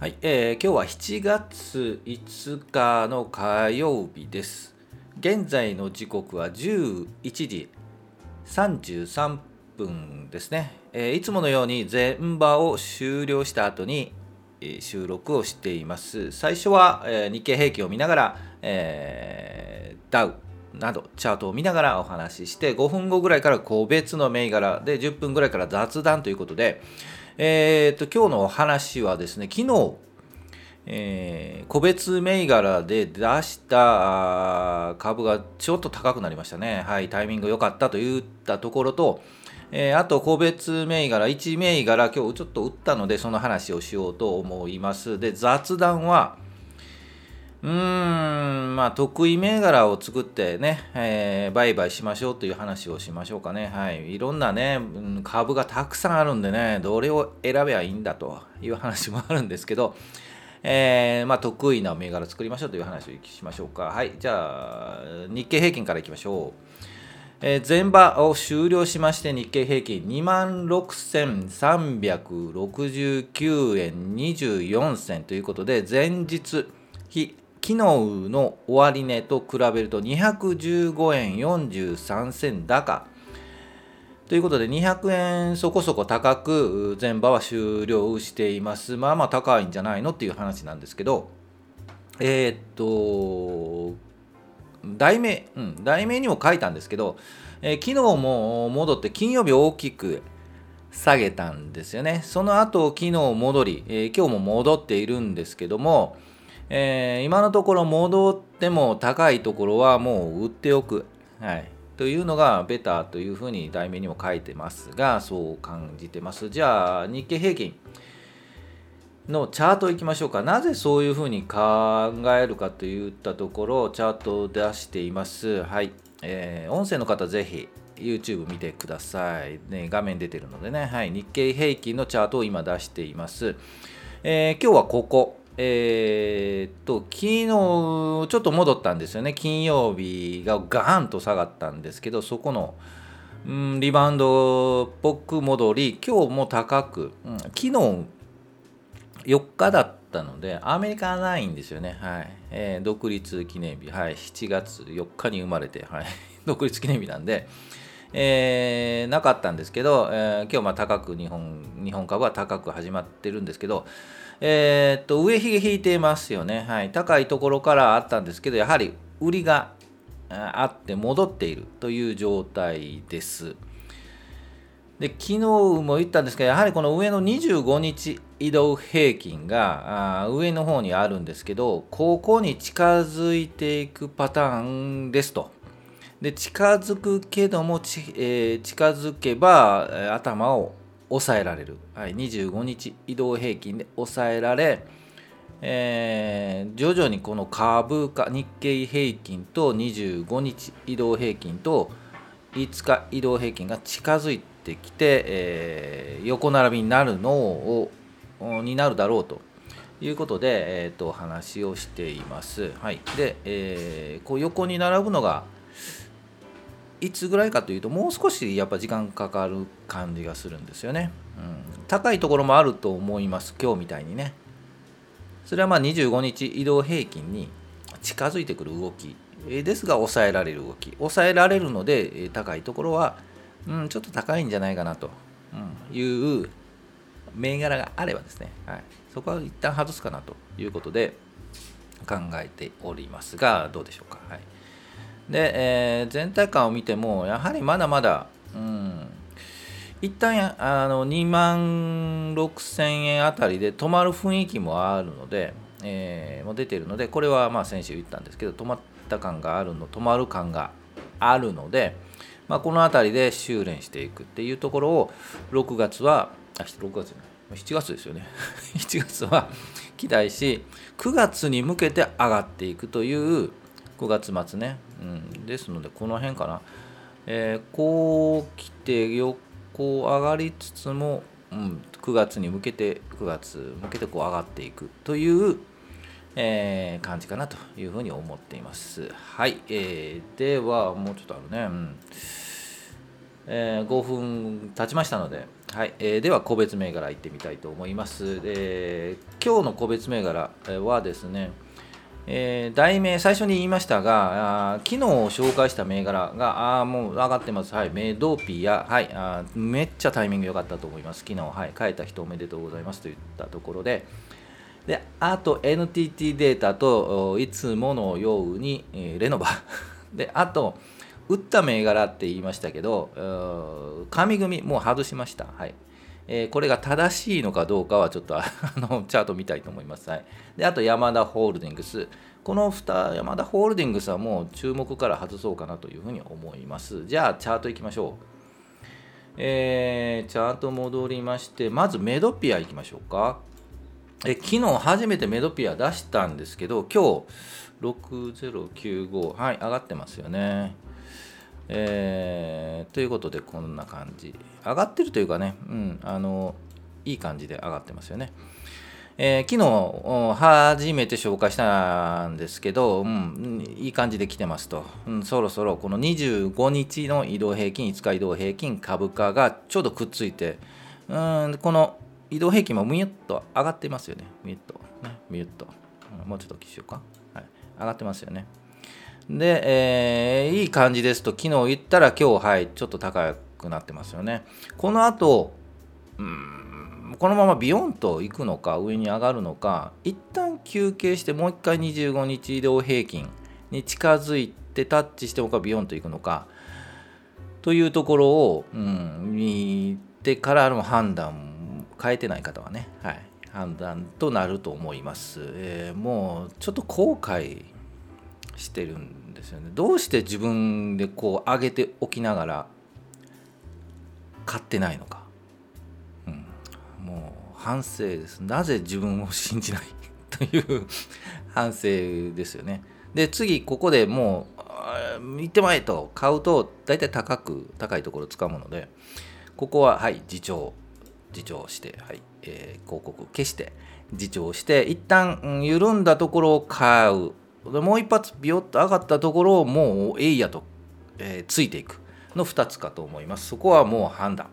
はい、えー、今日は7月5日の火曜日です。現在の時刻は11時33分ですね。えー、いつものように全場を終了した後に、えー、収録をしています。最初は、えー、日経平均を見ながら、えー、ダウなどチャートを見ながらお話しして5分後ぐらいから個別の銘柄で10分ぐらいから雑談ということで、えー、と今日のお話はですね、昨日、えー、個別銘柄で出した株がちょっと高くなりましたね。はい、タイミング良かったと言ったところと、えー、あと個別銘柄、1銘柄、今日ちょっと打ったので、その話をしようと思います。で、雑談は、うーん、まあ、得意銘柄を作ってね、えー、売買しましょうという話をしましょうかね。はい。いろんなね、株がたくさんあるんでね、どれを選べばいいんだという話もあるんですけど、えー、まあ、得意な銘柄作りましょうという話をしましょうか。はい。じゃあ、日経平均からいきましょう。えー、前場を終了しまして日経平均26,369円24銭ということで前日比昨日の終値と比べると215円43銭高ということで200円そこそこ高く前場は終了しています。まあまあ高いんじゃないのっていう話なんですけど、えー、っと、題名、うん、題名にも書いたんですけど、えー、昨日も戻って金曜日大きく下げたんですよね。その後昨日戻り、えー、今日も戻っているんですけども、えー、今のところ戻っても高いところはもう売っておく。はい。というのがベターというふうに題名にも書いてますが、そう感じてます。じゃあ、日経平均のチャートいきましょうか。なぜそういうふうに考えるかといったところ、チャートを出しています。はい。えー、音声の方、ぜひ YouTube 見てください。ね、画面出てるのでね、はい。日経平均のチャートを今出しています。えー、今日はここ。えー、っと、昨日ちょっと戻ったんですよね。金曜日がガーンと下がったんですけど、そこの、うん、リバウンドっぽく戻り、今日も高く、うん、昨日4日だったので、アメリカはないんですよね。はい。えー、独立記念日、はい。7月4日に生まれて、はい。独立記念日なんで、えー、なかったんですけど、えー、今日まあ高く日本日本株は高く始まってるんですけど、えー、っと上髭引いてますよね、はい、高いところからあったんですけどやはり売りがあって戻っているという状態です。で昨日も言ったんですけどやはりこの上の25日移動平均が上の方にあるんですけどここに近づいていくパターンですと。で近づくけども、えー、近づけば頭を抑えられる、はい、25日移動平均で抑えられ、えー、徐々にこの株価日経平均と25日移動平均と5日移動平均が近づいてきて、えー、横並びになるのをになるだろうということで、えーと、話をしています。はい、で、えー、こう横に並ぶのがいつぐらいかというともう少しやっぱ時間かかる感じがするんですよね、うん、高いところもあると思います今日みたいにね。それはまあ25日移動平均に近づいてくる動き。ですが抑えられる動き。抑えられるので高いところは、うん、ちょっと高いんじゃないかなと。いう銘柄があればですね、はい、そこは一旦外すかなということで考えておりますがどうでしょうか、はい。で、えー、全体感を見てもやはりまだまだ、うん、一旦あの2万6000円あたりで止まる雰囲気もあるので、えー、もう出ているのでこれはまあ先週言ったんですけど止まった感があるの止まる感があるので、まあ、この辺りで修練していくっていうところを6月はあ6月じゃない。7月ですよね。7月は期待し9月に向けて上がっていくという9月末ね、うん、ですのでこの辺かな、えー、こう来て横上がりつつも、うん、9月に向けて9月向けてこう上がっていくという、えー、感じかなというふうに思っています。はい、えー、ではもうちょっとあるね、うん。えー、5分経ちましたので、はい。えー、では個別銘柄いってみたいと思います、えー、今日の個別銘柄はですね、えー、題名最初に言いましたがあ昨日紹介した銘柄があもう上がってます。はい。メドピア。はい。あめっちゃタイミング良かったと思います。昨日はい。変えた人おめでとうございます。といったところで。であと NTT データといつものように、えー、レノバ。であと打った銘柄って言いましたけど紙組もう外しました。はい。え、これが正しいのかどうかはちょっと あのチャート見たいと思います。はい、であと山田ホールディングス。この2山田ホールディングスはもう注目から外そうかなというふうに思います。じゃあチャートいきましょう。えー、チャート戻りまして、まずメドピアいきましょうか。え昨日初めてメドピア出したんですけど、今日6095、はい、上がってますよね。えー、ということでこんな感じ。上がってるというかね、うん、あのいい感じで上がってますよね。えー、昨日初めて紹介したんですけど、うん、いい感じで来てますと、うん、そろそろこの25日の移動平均5日移動平均株価がちょうどくっついて、うん、この移動平均もミュッと上がってますよね。ミュッと。ねミュッと、もうちょっとしようか、はい、上がってますよね。で、えー、いい感じですと、昨日言ったら今日、はい、ちょっと高くなってますよね。この後、うん、このままビヨンと行くのか、上に上がるのか、一旦休憩して、もう一回25日移動平均に近づいてタッチしてもう一回ビヨンと行くのか、というところを、うん、見てからの判断、変えてない方はね、はい、判断となると思います。えー、もうちょっと後悔してるんですよね。どうして自分でこう上げておきながら買ってないのか、うん、もう反省です。なぜ自分を信じないという 反省ですよね。で次ここでもう行ってまえと。買うと大体高く高いところ使うものでここははい自重。自重して、はいえー、広告消して自重して一旦緩んだところを買う。でもう一発ビヨッと上がったところをもうえいやと、えー、ついていく。の2つかと思います。そこはもう判断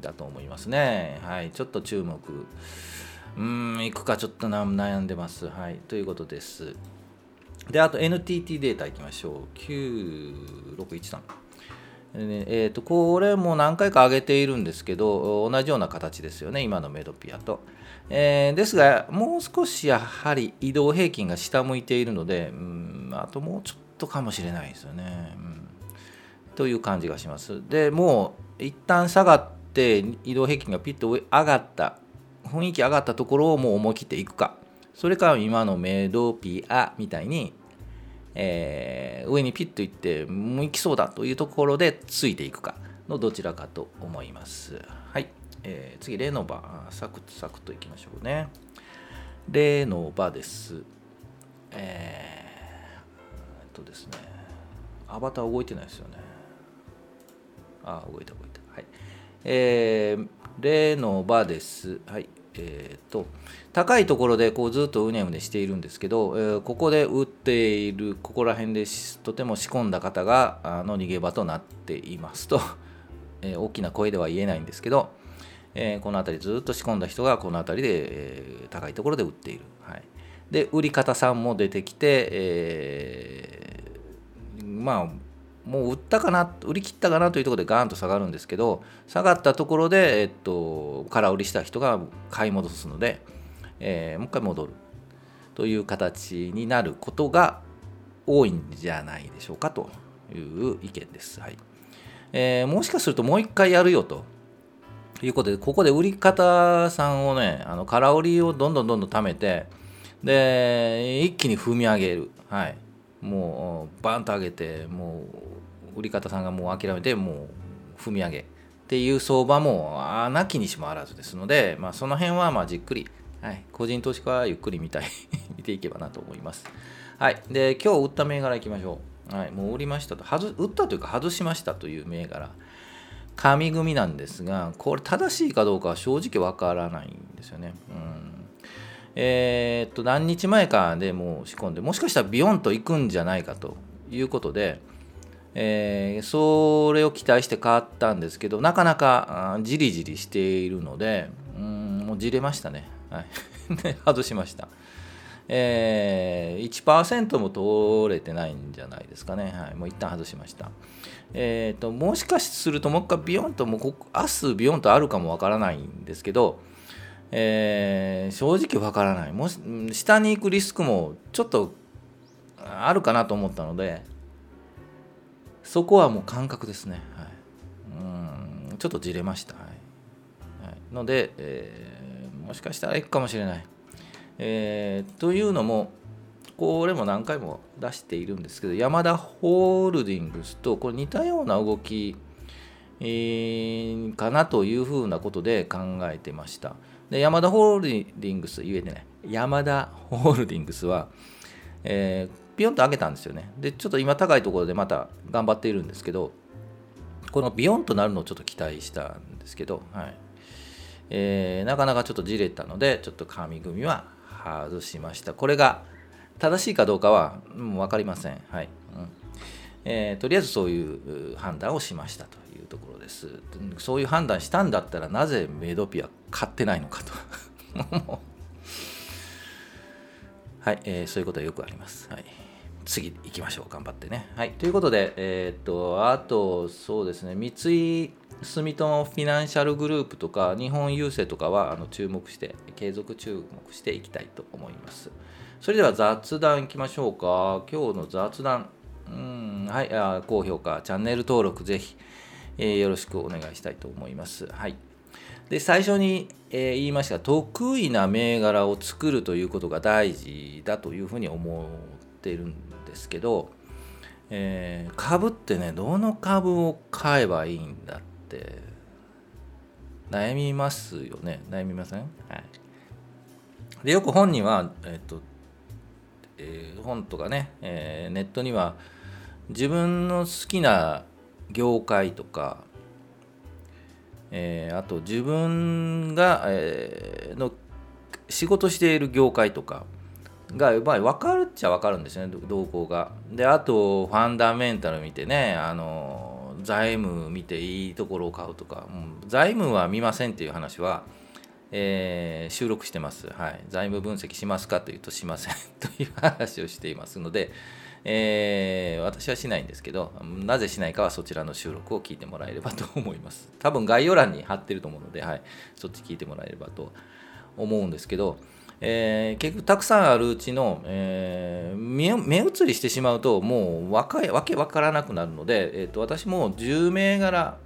だと思いますね。はい。ちょっと注目。うん行くかちょっと悩んでます。はい。ということです。であと NTT データいきましょう。9613えーと、これも何回か上げているんですけど同じような形ですよね。今のメドピアと、えー、ですがもう少しやはり移動平均が下向いているので、うん、あともうちょっとかもしれないですよね、うん、という感じがします。でもう一旦下がって移動平均がピッと上がった雰囲気上がったところをもう思い切っていくか。それから今のメドピアみたいにえー、上にピッといってもう行きそうだというところでついていくかのどちらかと思います。はい、えー、次、レノバ、サクッサクッといきましょうね。レノバです。えー、っとですね、アバター動いてないですよね。あ、動いた動いた。はい。えー、レノバです。はい。えーと、高いところでこうずっとうねうねしているんですけど、えー、ここで打っているここら辺でとても仕込んだ方があの逃げ場となっていますと、えー、大きな声では言えないんですけど、えー、この辺りずっと仕込んだ人がこの辺りで、え高いところで打っている、はい、で売り方さんも出てきて、えまあもう売ったかな売り切ったかなというところでガーンと下がるんですけど下がったところで、えっと、空売りした人が買い戻すので、えー、もう一回戻る。という形になることが多いんじゃないでしょうかという意見です。はい。えー、もしかするともう一回やるよと。ということでここで売り方さんをねあの空売りをどんどんどんどん貯めてで一気に踏み上げる。はい。もうバンと上げてもう売り方さんがもう諦めてもう踏み上げ。っていう相場もなきにしもあらずですので、まあ、その辺はまあじっくり、はい、個人投資家はゆっくり見たい。見ていけばなと思います。はい、で今日売った銘柄いきましょう。はい、もう売りましたと外売ったというか外しましたという銘柄。紙組なんですがこれ正しいかどうかは正直わからないんですよね。うん。えー、っと何日前かでもう仕込んでもしかしたらビヨンと行くんじゃないかということで、えー、それを期待して買ったんですけどなかなかじりじりしているのでうんもうじれましたね、はい、外しました、えー、1%も通れてないんじゃないですかね、はい、もう一旦外しました。えーと、もしかするともう一回ビヨンともう明日ビヨンとあるかもわからないんですけど、えー、正直わからない。もし下に行くリスクもちょっとあるかなと思ったのでそこはもう感覚ですね、はい、うんちょっとじれました、はい。はい、ので、えー、もしかしたらいくかもしれない、えー、というのもこれも何回も出しているんですけどヤマダホールディングスとこれ似たような動き、えー、かなというふうなことで考えてましたでヤマダホールディングス言えてないヤマダホールディングスは、えー、ピヨンと上げたんですよね。で、ちょっと今高いところでまた頑張っているんですけど、このビヨンとなるのをちょっと期待したんですけど、はいえー、なかなかちょっとじれたので、ちょっと紙組みは外しました。これが正しいかどうかは、う、分かりません。はいうんえー、とりあえずそういう判断をしましたというところです。そういう判断したんだったらなぜメドピア買ってないのかと。はい、えー、そういうことはよくあります。はい次行きましょう頑張ってねはいということでえー、っとあとそうですね三井住友フィナンシャルグループとか日本郵政とかはあの注目して継続注目していきたいと思います。それでは雑談いきましょうか。今日の雑談。うんはいあ高評価チャンネル登録ぜひ、えー、よろしくお願いしたいと思います。はい。で最初に、えー、言いました得意な銘柄を作るということが大事だというふうに思っているんですけど、えー、株ってねどの株を買えばいいんだって悩みますよね。悩みません、はい、でよく本には、えっ、とえー、本とかね、えー、ネットには自分の好きな業界とか、えー、あと自分が、えー、の仕事している業界とかが、まあ、分かるっちゃ分かるんですね動向が。であとファンダメンタル見てねあの財務見ていいところを買うとか、うん、財務は見ませんっていう話は、えー、収録してます、はい。財務分析しますかというとしませんという話をしていますので、えー、私はしないんですけどなぜしないかはそちらの収録を聞いてもらえればと思います。多分概要欄に貼ってると思うので、はい、そっち聞いてもらえればと思うんですけどえー、結局たくさんあるうちの、えー、目移りしてしまうともうわかわけわからなくなるので、えーと、私も10銘柄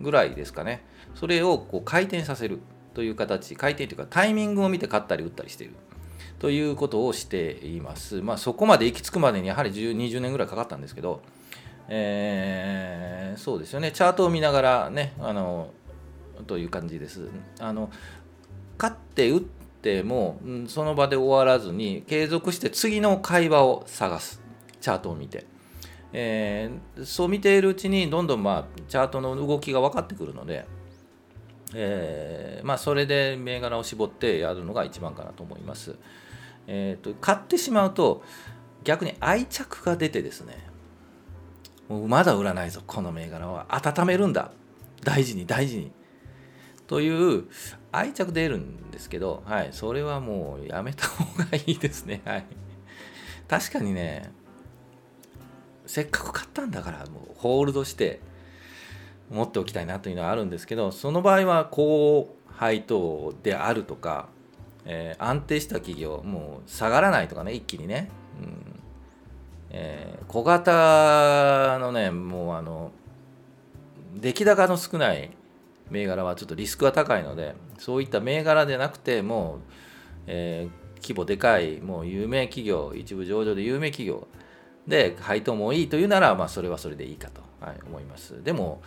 ぐらいですかね。それをこう回転させるという形回転というかタイミングを見て買ったり売ったりしている。ということをしています、まあ、そこまで行き着くまでにやはり10 20年ぐらいかかったんですけど、えー、そうですよね。チャートを見ながらねあのという感じです。あの買って売ってっても、う、その場で終わらずに継続して次の会話を探す。チャートを見て、えー、そう見ているうちにどんどん、まあ、チャートの動きが分かってくるので、えー、まあ、それで銘柄を絞ってやるのが一番かなと思います。えーと、買ってしまうと逆に愛着が出てですね。もうまだ売らないぞこの銘柄は。温めるんだ。大事に大事に。という愛着出るんですけど、はい、それはもうやめた方がいいですね。はい、確かにね、せっかく買ったんだから、もうホールドして持っておきたいなというのはあるんですけど、その場合は高配当であるとか、えー、安定した企業、もう下がらないとかね、一気にね、うん。えー、小型のね、もうあの、出来高の少ない銘柄はちょっとリスクが高いのでそういった銘柄でなくてもう、えー、規模でかいもう有名企業一部上場で有名企業で配当もいいというなら、まあ、それはそれでいいかと、はい、思います。でも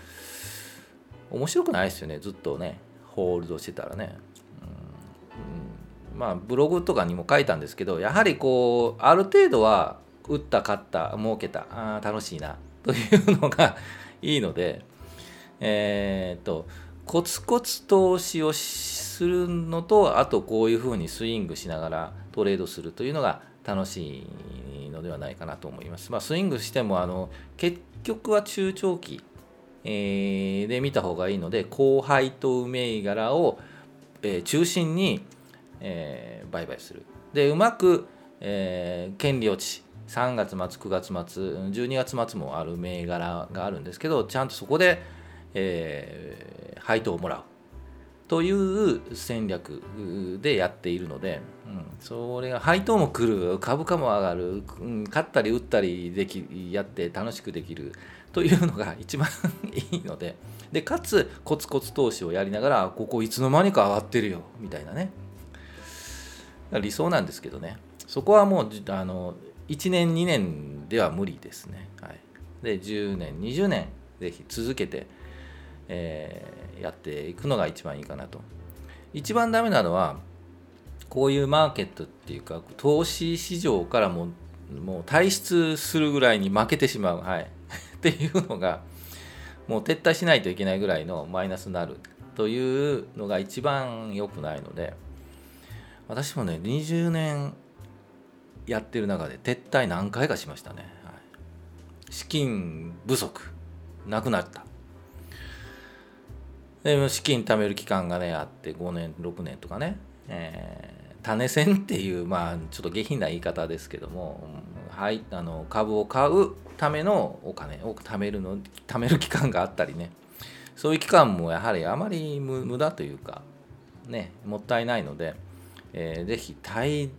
面白くないですよねずっとねホールドしてたらね、うん、まあブログとかにも書いたんですけどやはりこうある程度は打った勝った儲けたあ楽しいなというのがいいのでえー、っとコツコツ投資をするのとあとこういうふうにスイングしながらトレードするというのが楽しいのではないかなと思います。まあ、スイングしてもあの結局は中長期、で見た方がいいので高配当銘柄を、中心に、売買するでうまく、えー、権利落ち3月末9月末12月末もある銘柄があるんですけどちゃんとそこで、えー、配当をもらうという戦略でやっているので、うん、それが配当も来る株価も上がる、うん、買ったり売ったりできやって楽しくできるというのが一番いいのででかつコツコツ投資をやりながらここいつの間にか上がってるよみたいなね。理想なんですけどね。そこはもうあの1年2年では無理ですね、はい、で10年20年ぜひ続けて、えー、やっていくのが一番いいかなと。一番ダメなのはこういうマーケットっていうか投資市場からももう退出するぐらいに負けてしまう、はい、っていうのがもう撤退しないといけないぐらいのマイナスになるというのが一番良くないので私もね20年やってる中で撤退何回かしましたね、はい、資金不足なくなった。で資金貯める期間がねあって5年6年とかね、えー、種銭っていうまあちょっと下品な言い方ですけども、はい、あの株を買うためのお金を貯めるの貯める期間があったりね。そういう期間もやはりあまり無駄というかねもったいないので、えー、ぜひ退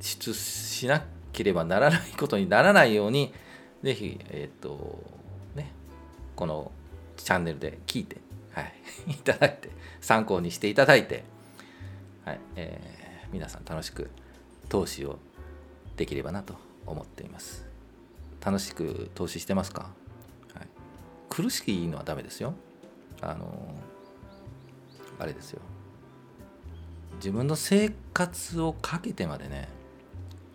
出しなければならないことにならないようにぜひえっ、とねこのチャンネルで聞いてはい、いただいて参考にしていただいて、はい。えー、皆さん楽しく投資をできればなと思っています。楽しく投資してますか、はい、苦しいのはダメですよ。あのあれですよ。自分の生活をかけてまでね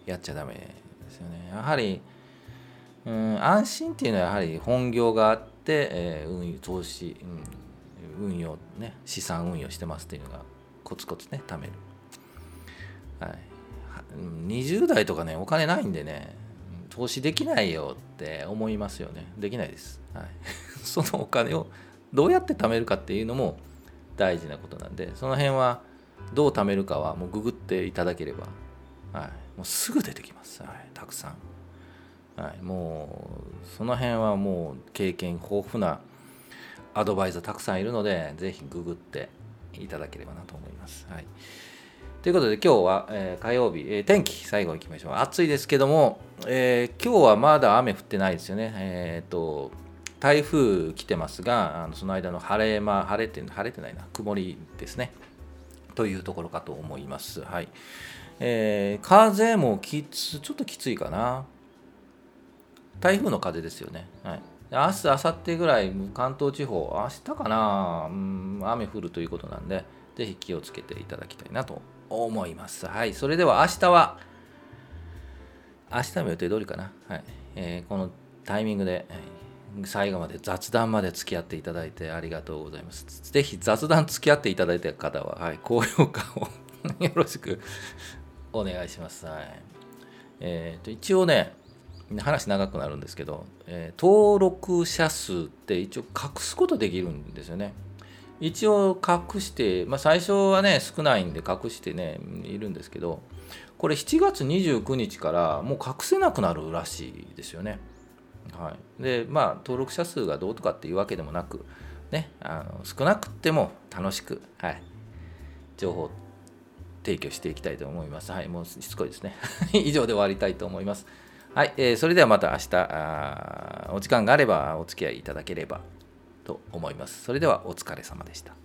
やっちゃダメですよね。やはりうん安心っていうのはやはり本業があって、えー、運輸投資、うん、運用ね資産運用してますっていうのがコツコツね貯める、はい、20代とかねお金ないんでね投資できないよって思いますよね。できないです、はい、そのお金をどうやって貯めるかっていうのも大事なことなんでその辺はどう貯めるかはもうググっていただければ、はい、もうすぐ出てきます、はい、たくさん、はい、もうその辺はもう経験豊富なアドバイザーたくさんいるので、ぜひググっていただければなと思います。はい、ということで、今日は、えー、火曜日、えー、天気、最後いきましょう。暑いですけども、えー、今日はまだ雨降ってないですよね。えっ、と、台風来てますが、あのその間の晴れ間、晴れて、晴れてないな、曇りですね。というところかと思います。はい。えー、風もきつ、ちょっときついかな。台風の風ですよね。はい。明日、明後日ぐらい、関東地方、明日かな、うん、雨降るということなんで、ぜひ気をつけていただきたいなと思います。はい、それでは明日は、明日の予定通りかな、はいえー、このタイミングで、最後まで雑談まで付き合っていただいてありがとうございます。ぜひ雑談付き合っていただいた方は、はい、高評価を よろしくお願いします。はいえーと一応ね、話長くなるんですけど、えー、登録者数って一応隠すことできるんですよね。一応隠して、まあ、最初はね少ないんで隠してねいるんですけどこれ7月29日からもう隠せなくなるらしいですよね。はい、でまあ登録者数がどうとかっていうわけでもなく、ね、あの少なくても楽しく、はい、情報提供していきたいと思います。はい、もうしつこいですね。以上で終わりたいと思います。はい、えー、それではまた明日あお時間があればお付き合いいただければと思います。それではお疲れ様でした。